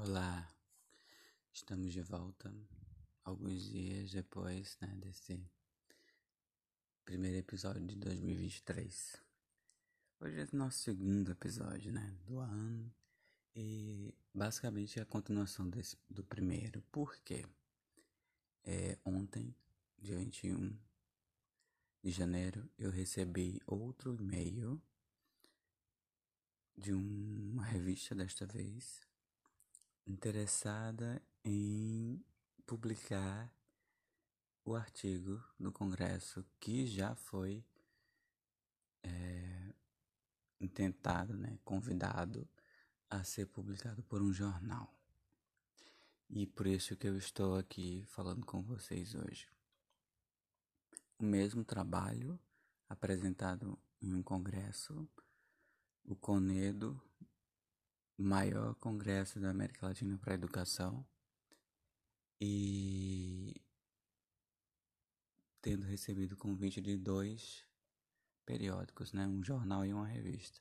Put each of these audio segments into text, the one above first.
Olá, estamos de volta alguns dias depois né, desse primeiro episódio de 2023. Hoje é o nosso segundo episódio né, do ano e basicamente é a continuação desse, do primeiro. Por quê? É, ontem, dia 21 de janeiro, eu recebi outro e-mail de uma revista desta vez interessada em publicar o artigo do Congresso que já foi é, intentado, né, convidado a ser publicado por um jornal. E por isso que eu estou aqui falando com vocês hoje. O mesmo trabalho apresentado em um congresso, o CONEDO maior congresso da América Latina para educação e tendo recebido convite de dois periódicos, né, um jornal e uma revista.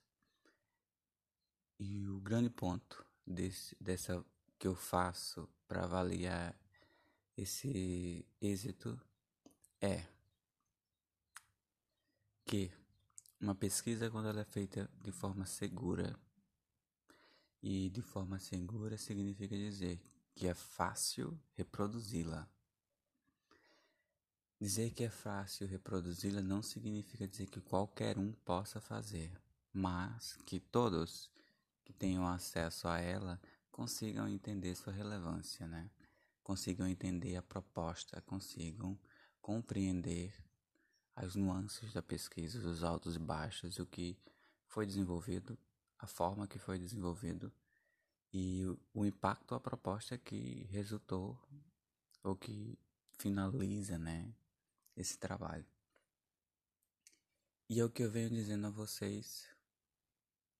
E o grande ponto desse, dessa que eu faço para avaliar esse êxito é que uma pesquisa quando ela é feita de forma segura e de forma segura significa dizer que é fácil reproduzi-la. Dizer que é fácil reproduzi-la não significa dizer que qualquer um possa fazer, mas que todos que tenham acesso a ela consigam entender sua relevância, né? Consigam entender a proposta, consigam compreender as nuances da pesquisa, os altos e baixos, o que foi desenvolvido a forma que foi desenvolvido e o, impacto a proposta que resultou ou que finaliza, né, esse trabalho. E é o que eu venho dizendo a vocês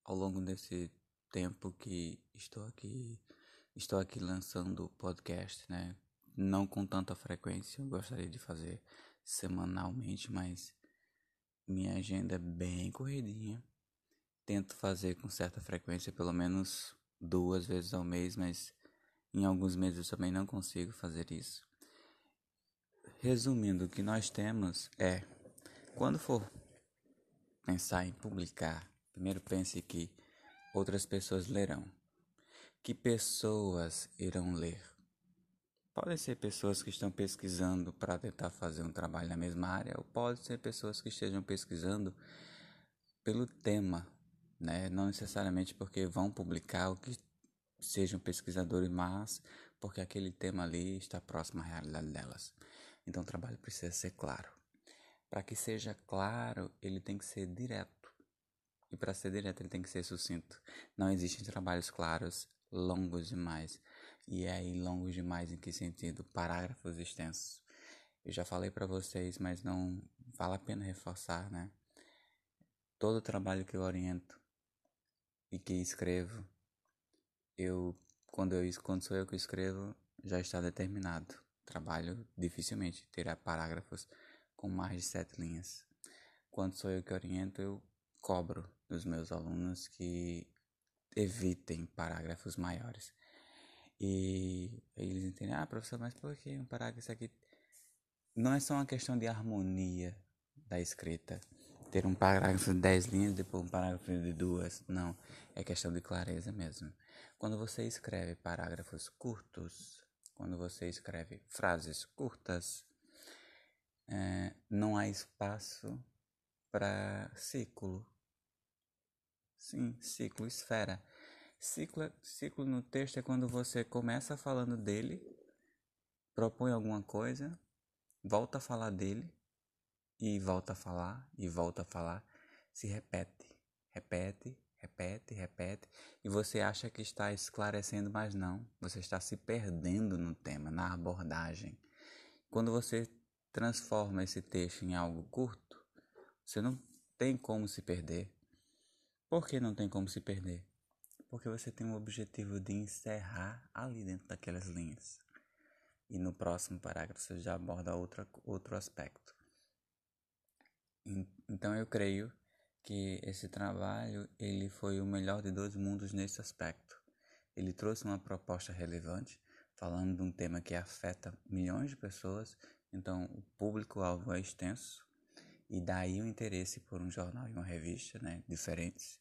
ao longo desse tempo que estou aqui, estou aqui lançando o podcast, né? Não com tanta frequência, eu gostaria de fazer semanalmente, mas minha agenda é bem corridinha tento fazer com certa frequência, pelo menos duas vezes ao mês, mas em alguns meses eu também não consigo fazer isso. Resumindo, o que nós temos é, quando for pensar em publicar, primeiro pense que outras pessoas lerão. Que pessoas irão ler? Podem ser pessoas que estão pesquisando para tentar fazer um trabalho na mesma área, ou pode ser pessoas que estejam pesquisando pelo tema né? Não necessariamente porque vão publicar o que sejam pesquisadores, mas porque aquele tema ali está próximo à realidade delas. Então o trabalho precisa ser claro. Para que seja claro, ele tem que ser direto. E para ser direto, ele tem que ser sucinto. Não existem trabalhos claros, longos demais. E é aí longos demais em que sentido? Parágrafos extensos. Eu já falei para vocês, mas não vale a pena reforçar, né? Todo trabalho que eu oriento e que escrevo, eu quando eu quando sou eu que escrevo, já está determinado. Trabalho dificilmente terá parágrafos com mais de sete linhas. Quando sou eu que oriento, eu cobro dos meus alunos que evitem parágrafos maiores. E eles entendem, ah, professor, mas por que um parágrafo aqui? Não é só uma questão de harmonia da escrita ter um parágrafo de 10 linhas, depois um parágrafo de duas. Não, é questão de clareza mesmo. Quando você escreve parágrafos curtos, quando você escreve frases curtas, é, não há espaço para ciclo. Sim, ciclo, esfera. Ciclo, ciclo no texto é quando você começa falando dele, propõe alguma coisa, volta a falar dele, e volta a falar e volta a falar, se repete, repete, repete, repete, e você acha que está esclarecendo, mas não, você está se perdendo no tema, na abordagem. Quando você transforma esse texto em algo curto, você não tem como se perder. Por que não tem como se perder? Porque você tem o objetivo de encerrar ali dentro daquelas linhas. E no próximo parágrafo você já aborda outra, outro aspecto. Então eu creio que esse trabalho ele foi o melhor de dois mundos nesse aspecto. ele trouxe uma proposta relevante, falando de um tema que afeta milhões de pessoas, então o público-alvo é extenso, e daí o interesse por um jornal e uma revista, né, diferentes.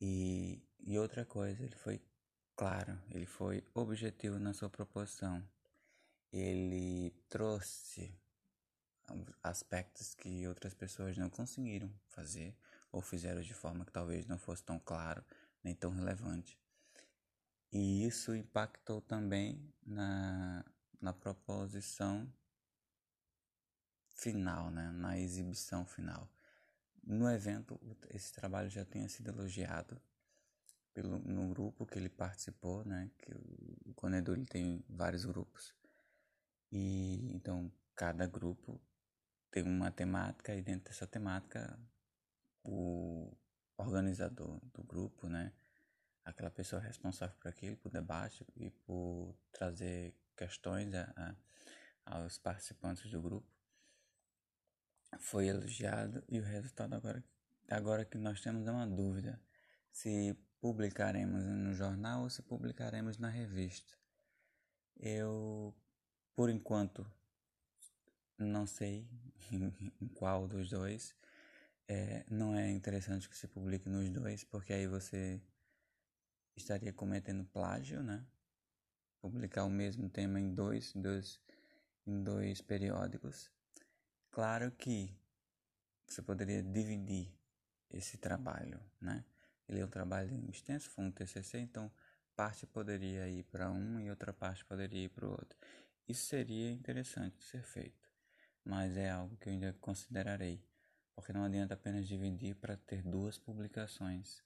E, e outra coisa, ele foi claro, ele foi objetivo na sua proposição. Ele trouxe aspectos que outras pessoas não conseguiram fazer ou fizeram de forma que talvez não fosse tão claro nem tão relevante. E isso impactou também na, na proposição final, né? na exibição final. No evento, esse trabalho já tinha sido elogiado pelo, no grupo que ele participou, né? que o, o Conedo ele tem vários grupos. E então cada grupo tem uma temática e dentro dessa temática o organizador do grupo, né, aquela pessoa responsável por aquilo, por debate e por trazer questões a, a, aos participantes do grupo, foi elogiado e o resultado agora, agora que nós temos é uma dúvida se publicaremos no jornal ou se publicaremos na revista. Eu, por enquanto, não sei em qual dos dois. É, não é interessante que se publique nos dois, porque aí você estaria cometendo plágio, né? Publicar o mesmo tema em dois, dois, em dois periódicos. Claro que você poderia dividir esse trabalho, né? Ele é um trabalho extenso, foi um TCC, então parte poderia ir para um e outra parte poderia ir para o outro. Isso seria interessante de ser feito mas é algo que eu ainda considerarei, porque não adianta apenas dividir para ter duas publicações.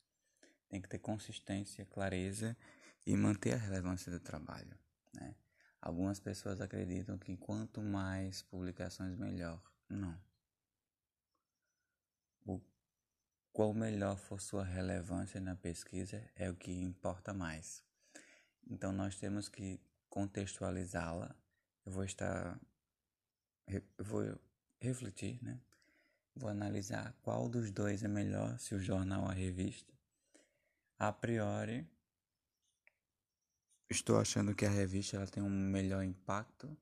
Tem que ter consistência, clareza e manter a relevância do trabalho. Né? Algumas pessoas acreditam que quanto mais publicações, melhor. Não. O qual melhor for sua relevância na pesquisa é o que importa mais. Então nós temos que contextualizá-la. Eu vou estar vou refletir, né? Vou analisar qual dos dois é melhor, se o jornal ou a revista. A priori, estou achando que a revista ela tem um melhor impacto,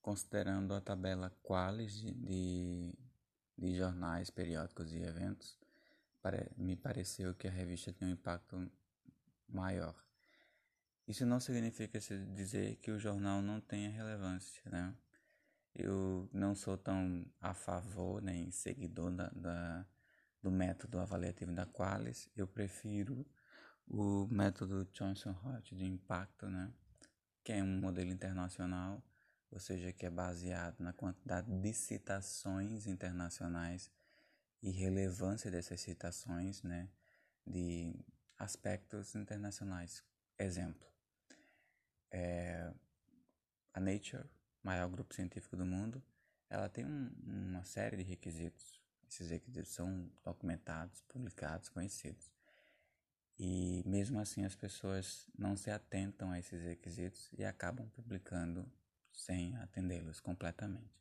considerando a tabela Qualis de, de, de jornais, periódicos e eventos. Me pareceu que a revista tem um impacto maior. Isso não significa dizer que o jornal não tenha relevância, né? Eu não sou tão a favor nem seguidor da, da do método avaliativo da Qualis. Eu prefiro o método Johnson-Hort de impacto, né? que é um modelo internacional, ou seja, que é baseado na quantidade de citações internacionais e relevância dessas citações, né? de aspectos internacionais. Exemplo, é, a Nature maior grupo científico do mundo, ela tem um, uma série de requisitos. Esses requisitos são documentados, publicados, conhecidos. E mesmo assim as pessoas não se atentam a esses requisitos e acabam publicando sem atendê-los completamente.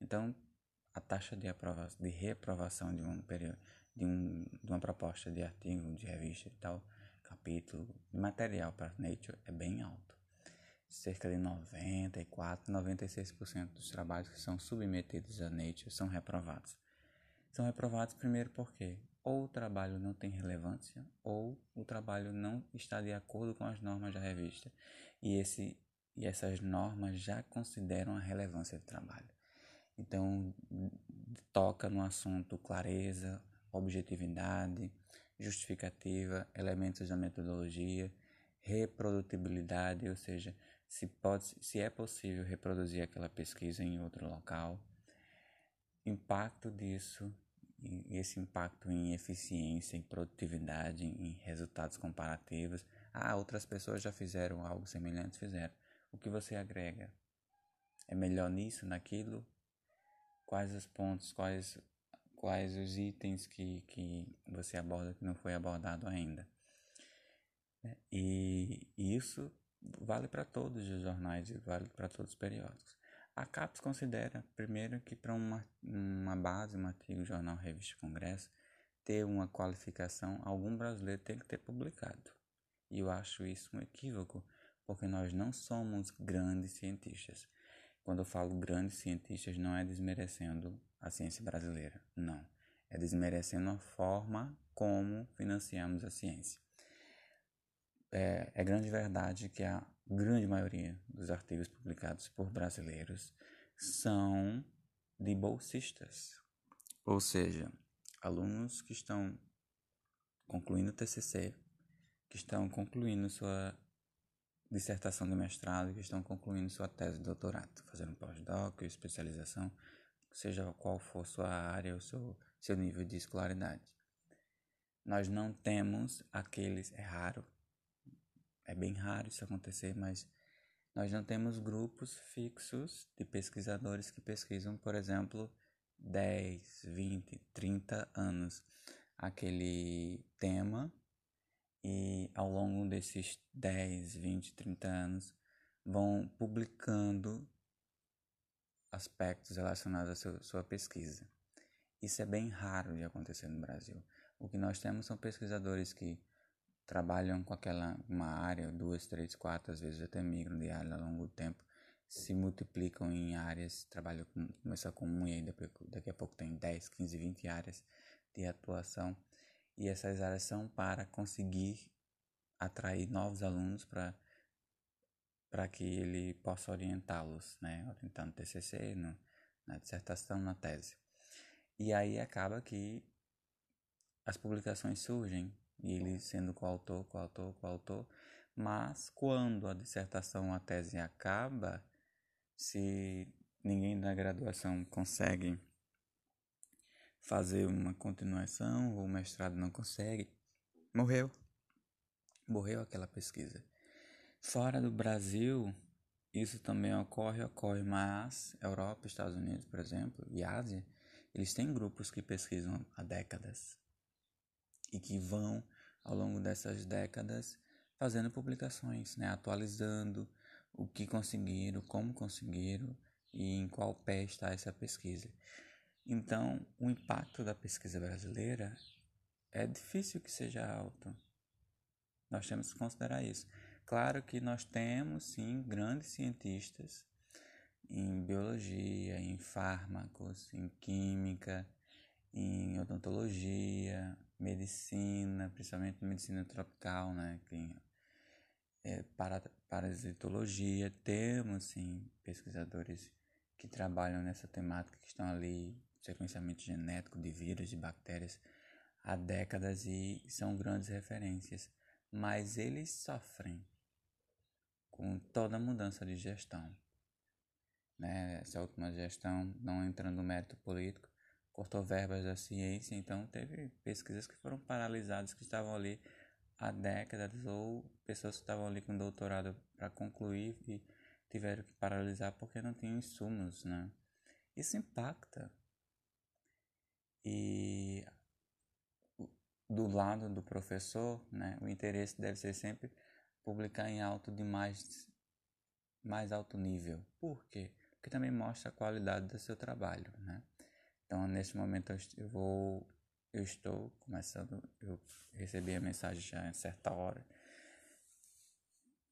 Então, a taxa de, aprova de reaprovação de um período de, um, de uma proposta de artigo, de revista e tal, capítulo, de material para Nature é bem alto cerca de 94, 96% dos trabalhos que são submetidos à Nature são reprovados. São reprovados primeiro porque ou o trabalho não tem relevância ou o trabalho não está de acordo com as normas da revista. E, esse, e essas normas já consideram a relevância do trabalho. Então, toca no assunto clareza, objetividade, justificativa, elementos da metodologia, reprodutibilidade, ou seja, se, pode, se é possível reproduzir aquela pesquisa em outro local, impacto disso, esse impacto em eficiência, em produtividade, em resultados comparativos. Ah, outras pessoas já fizeram algo semelhante, fizeram. O que você agrega? É melhor nisso, naquilo? Quais os pontos, quais, quais os itens que, que você aborda que não foi abordado ainda? E isso vale para todos os jornais e vale para todos os periódicos. A CAPES considera, primeiro, que para uma, uma base, um artigo, jornal, revista, congresso, ter uma qualificação, algum brasileiro tem que ter publicado. E eu acho isso um equívoco, porque nós não somos grandes cientistas. Quando eu falo grandes cientistas, não é desmerecendo a ciência brasileira, não. É desmerecendo a forma como financiamos a ciência. É, é grande verdade que a grande maioria dos artigos publicados por brasileiros são de bolsistas, ou seja, alunos que estão concluindo o TCC, que estão concluindo sua dissertação de mestrado, que estão concluindo sua tese de doutorado, fazendo pós-doc, especialização, seja qual for sua área ou seu, seu nível de escolaridade. Nós não temos aqueles, é raro, é bem raro isso acontecer, mas nós não temos grupos fixos de pesquisadores que pesquisam, por exemplo, 10, 20, 30 anos aquele tema e ao longo desses 10, 20, 30 anos vão publicando aspectos relacionados à sua, sua pesquisa. Isso é bem raro de acontecer no Brasil. O que nós temos são pesquisadores que trabalham com aquela uma área, duas, três, quatro, às vezes até migram de área ao longo do tempo, se multiplicam em áreas, trabalham com, começa com uma e ainda daqui a pouco tem 10, 15, 20 áreas de atuação. E essas áreas são para conseguir atrair novos alunos para para que ele possa orientá-los, né, orientando TCC, no, na dissertação, na tese. E aí acaba que as publicações surgem e ele sendo coautor, coautor, coautor, mas quando a dissertação, a tese acaba, se ninguém da graduação consegue fazer uma continuação ou o mestrado não consegue, morreu. Morreu aquela pesquisa. Fora do Brasil, isso também ocorre, ocorre, mas Europa, Estados Unidos, por exemplo, e Ásia, eles têm grupos que pesquisam há décadas e que vão ao longo dessas décadas fazendo publicações, né, atualizando o que conseguiram, como conseguiram e em qual pé está essa pesquisa. Então, o impacto da pesquisa brasileira é difícil que seja alto. Nós temos que considerar isso. Claro que nós temos, sim, grandes cientistas em biologia, em fármacos, em química, em odontologia, medicina, principalmente medicina tropical, né? Que é, para, parasitologia, temos sim pesquisadores que trabalham nessa temática, que estão ali, sequenciamento genético de vírus, de bactérias, há décadas e são grandes referências, mas eles sofrem com toda a mudança de gestão. Né? Essa última gestão, não entrando no mérito político, cortou verbas da ciência, então teve pesquisas que foram paralisadas, que estavam ali há décadas, ou pessoas que estavam ali com doutorado para concluir e tiveram que paralisar porque não tinham insumos, né? Isso impacta. E do lado do professor, né, o interesse deve ser sempre publicar em alto de mais, mais alto nível. Por quê? Porque também mostra a qualidade do seu trabalho, né? Então, nesse momento, eu vou, eu estou começando, eu recebi a mensagem já em certa hora.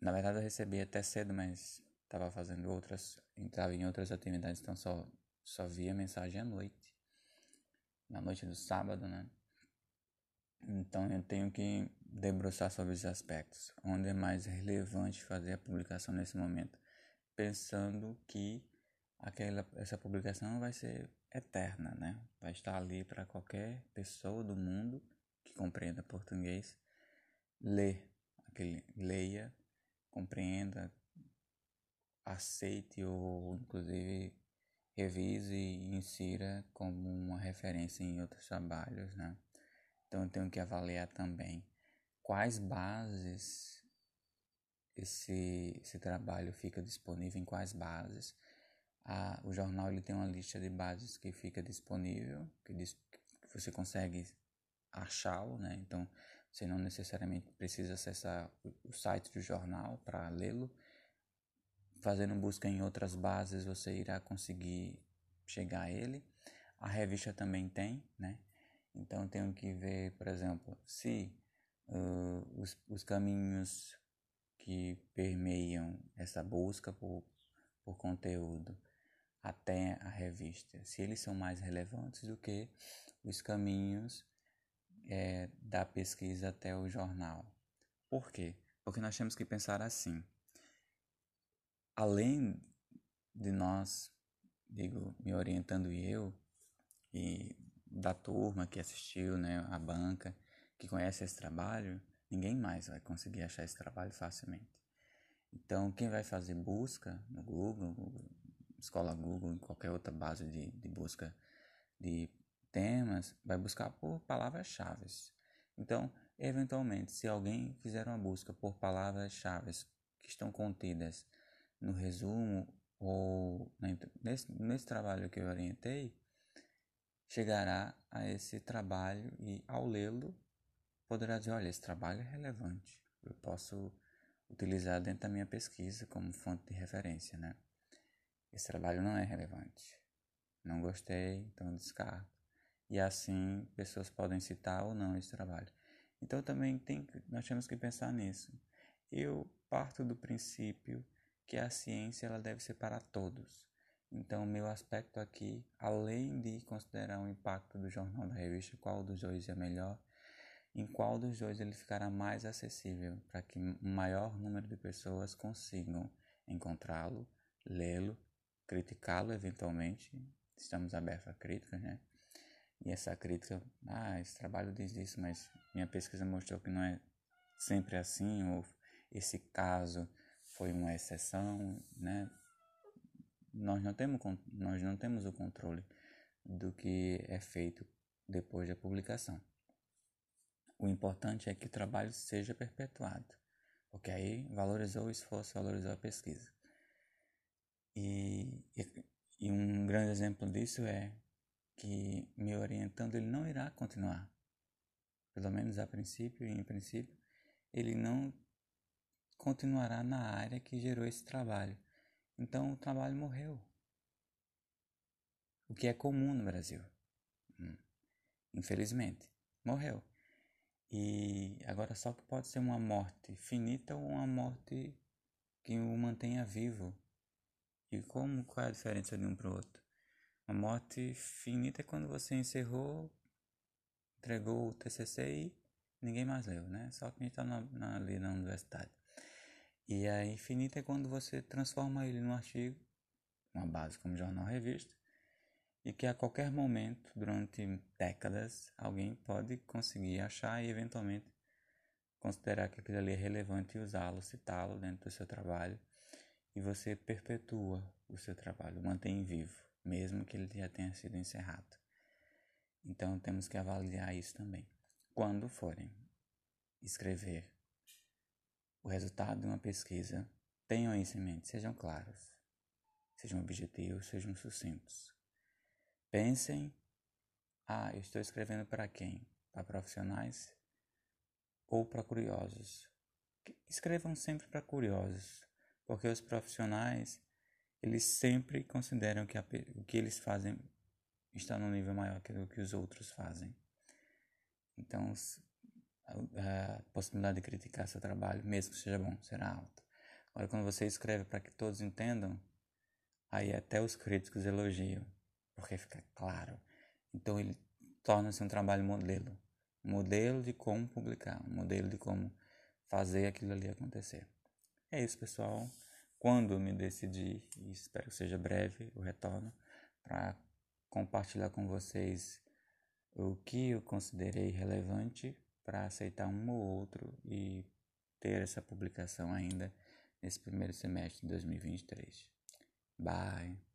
Na verdade, eu recebi até cedo, mas estava fazendo outras, entrava em outras atividades, então só, só via mensagem à noite, na noite do sábado, né? Então, eu tenho que debruçar sobre os aspectos, onde é mais relevante fazer a publicação nesse momento, pensando que aquela essa publicação vai ser eterna, né? Vai estar ali para qualquer pessoa do mundo que compreenda português ler, aquele leia, compreenda, aceite ou inclusive revise e insira como uma referência em outros trabalhos, né? Então eu tenho que avaliar também quais bases esse, esse trabalho fica disponível, em quais bases a, o jornal ele tem uma lista de bases que fica disponível, que, diz, que você consegue achá-lo, né? Então você não necessariamente precisa acessar o, site do jornal para lê-lo. Fazendo busca em outras bases você irá conseguir chegar a ele. A revista também tem, né? Então tenho que ver, por exemplo, se uh, os, os caminhos que permeiam essa busca por, por conteúdo até a revista, se eles são mais relevantes do que os caminhos é, da pesquisa até o jornal. Por quê? Porque nós temos que pensar assim. Além de nós, digo, me orientando eu e da turma que assistiu, né, a banca, que conhece esse trabalho, ninguém mais vai conseguir achar esse trabalho facilmente. Então, quem vai fazer busca no Google, Google Escola Google, em qualquer outra base de, de busca de temas, vai buscar por palavras-chave. Então, eventualmente, se alguém fizer uma busca por palavras-chave que estão contidas no resumo ou nesse, nesse trabalho que eu orientei, chegará a esse trabalho e, ao lê-lo, poderá dizer: olha, esse trabalho é relevante, eu posso utilizar dentro da minha pesquisa como fonte de referência, né? Esse trabalho não é relevante. Não gostei, então descarto. E assim, pessoas podem citar ou não esse trabalho. Então também tem, nós temos que pensar nisso. Eu parto do princípio que a ciência ela deve ser para todos. Então, meu aspecto aqui, além de considerar o impacto do jornal da revista, qual dos dois é melhor, em qual dos dois ele ficará mais acessível para que um maior número de pessoas consigam encontrá-lo, lê-lo, criticá-lo eventualmente. Estamos abertos a críticas, né? E essa crítica, ah, esse trabalho diz isso, mas minha pesquisa mostrou que não é sempre assim, ou esse caso foi uma exceção, né? nós não temos nós não temos o controle do que é feito depois da publicação. O importante é que o trabalho seja perpetuado, porque aí valorizou o esforço, valorizou a pesquisa. E, e, um grande exemplo disso é que me orientando ele não irá continuar, pelo menos a princípio e em princípio ele não continuará na área que gerou esse trabalho então o trabalho morreu. O que é comum no Brasil. Hum. Infelizmente, morreu. E agora só que pode ser uma morte finita ou uma morte que o mantenha vivo. E como qual é a diferença de um para o outro? Uma morte finita é quando você encerrou, entregou o TCC e ninguém mais leu, né? Só quem está ali na universidade. E a infinita é quando você transforma ele num artigo, uma base como jornal revista, e que a qualquer momento, durante décadas, alguém pode conseguir achar e eventualmente considerar que aquilo ali é relevante e usá-lo, citá-lo dentro do seu trabalho, e você perpetua o seu trabalho, mantém vivo, mesmo que ele já tenha sido encerrado. Então temos que avaliar isso também. Quando forem escrever o resultado de uma pesquisa, tenham isso em mente, sejam claros, sejam objetivos, sejam sucintos. Pensem, ah, eu estou escrevendo para quem? Para profissionais ou para curiosos? Escrevam sempre para curiosos, porque os profissionais, eles sempre consideram que a, o que eles fazem está num nível maior que o que os outros fazem. Então, a possibilidade de criticar seu trabalho, mesmo que seja bom, será alta. Agora, quando você escreve para que todos entendam, aí até os críticos elogiam, porque fica claro. Então, ele torna-se um trabalho modelo modelo de como publicar, modelo de como fazer aquilo ali acontecer. É isso, pessoal. Quando me decidi, e espero que seja breve o retorno, para compartilhar com vocês o que eu considerei relevante para aceitar um ou outro e ter essa publicação ainda nesse primeiro semestre de 2023. Bye!